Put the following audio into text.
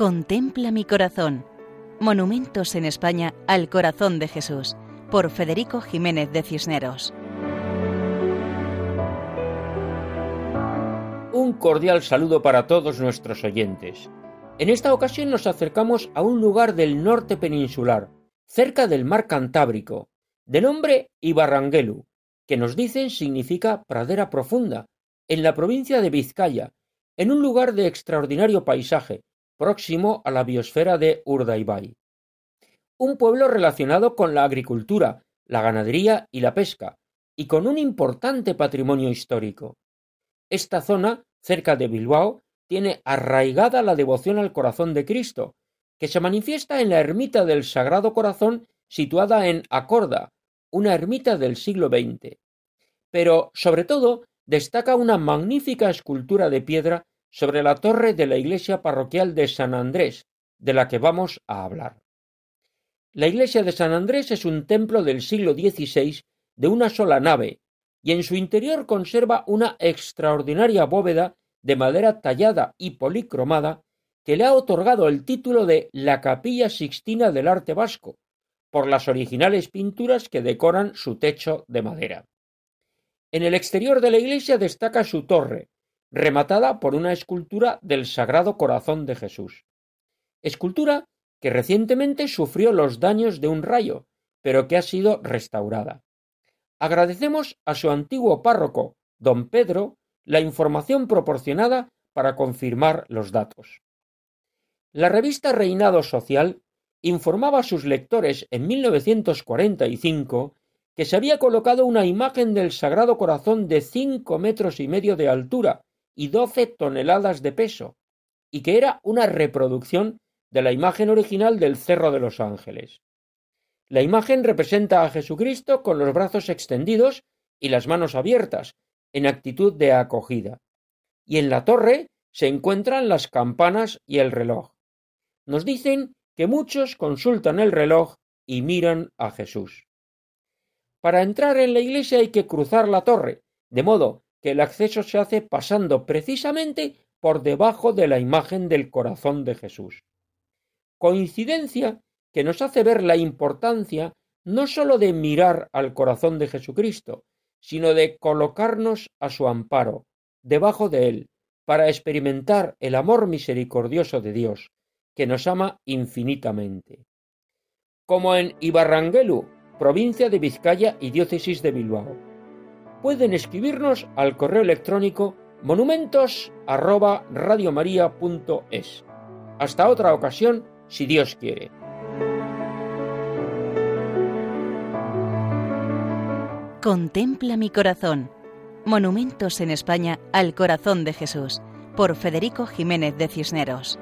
Contempla mi corazón. Monumentos en España al corazón de Jesús, por Federico Jiménez de Cisneros. Un cordial saludo para todos nuestros oyentes. En esta ocasión nos acercamos a un lugar del norte peninsular, cerca del mar Cantábrico, de nombre Ibarranguelu, que nos dicen significa pradera profunda, en la provincia de Vizcaya, en un lugar de extraordinario paisaje, próximo a la biosfera de Urdaibai. Un pueblo relacionado con la agricultura, la ganadería y la pesca, y con un importante patrimonio histórico. Esta zona, cerca de Bilbao, tiene arraigada la devoción al corazón de Cristo, que se manifiesta en la ermita del Sagrado Corazón situada en Acorda, una ermita del siglo XX. Pero, sobre todo, destaca una magnífica escultura de piedra sobre la torre de la iglesia parroquial de San Andrés, de la que vamos a hablar. La iglesia de San Andrés es un templo del siglo XVI de una sola nave, y en su interior conserva una extraordinaria bóveda de madera tallada y policromada que le ha otorgado el título de la Capilla Sixtina del Arte Vasco, por las originales pinturas que decoran su techo de madera. En el exterior de la iglesia destaca su torre, rematada por una escultura del Sagrado Corazón de Jesús. Escultura que recientemente sufrió los daños de un rayo, pero que ha sido restaurada. Agradecemos a su antiguo párroco, don Pedro, la información proporcionada para confirmar los datos. La revista Reinado Social informaba a sus lectores en 1945 que se había colocado una imagen del Sagrado Corazón de cinco metros y medio de altura y doce toneladas de peso, y que era una reproducción de la imagen original del Cerro de los Ángeles. La imagen representa a Jesucristo con los brazos extendidos y las manos abiertas, en actitud de acogida. Y en la torre se encuentran las campanas y el reloj. Nos dicen que muchos consultan el reloj y miran a Jesús. Para entrar en la iglesia hay que cruzar la torre, de modo que el acceso se hace pasando precisamente por debajo de la imagen del corazón de Jesús. Coincidencia que nos hace ver la importancia no sólo de mirar al corazón de Jesucristo, sino de colocarnos a su amparo, debajo de él, para experimentar el amor misericordioso de Dios, que nos ama infinitamente. Como en Ibarranguelu, provincia de Vizcaya y diócesis de Bilbao pueden escribirnos al correo electrónico monumentos@radiomaria.es. Hasta otra ocasión, si Dios quiere. Contempla mi corazón. Monumentos en España al corazón de Jesús, por Federico Jiménez de Cisneros.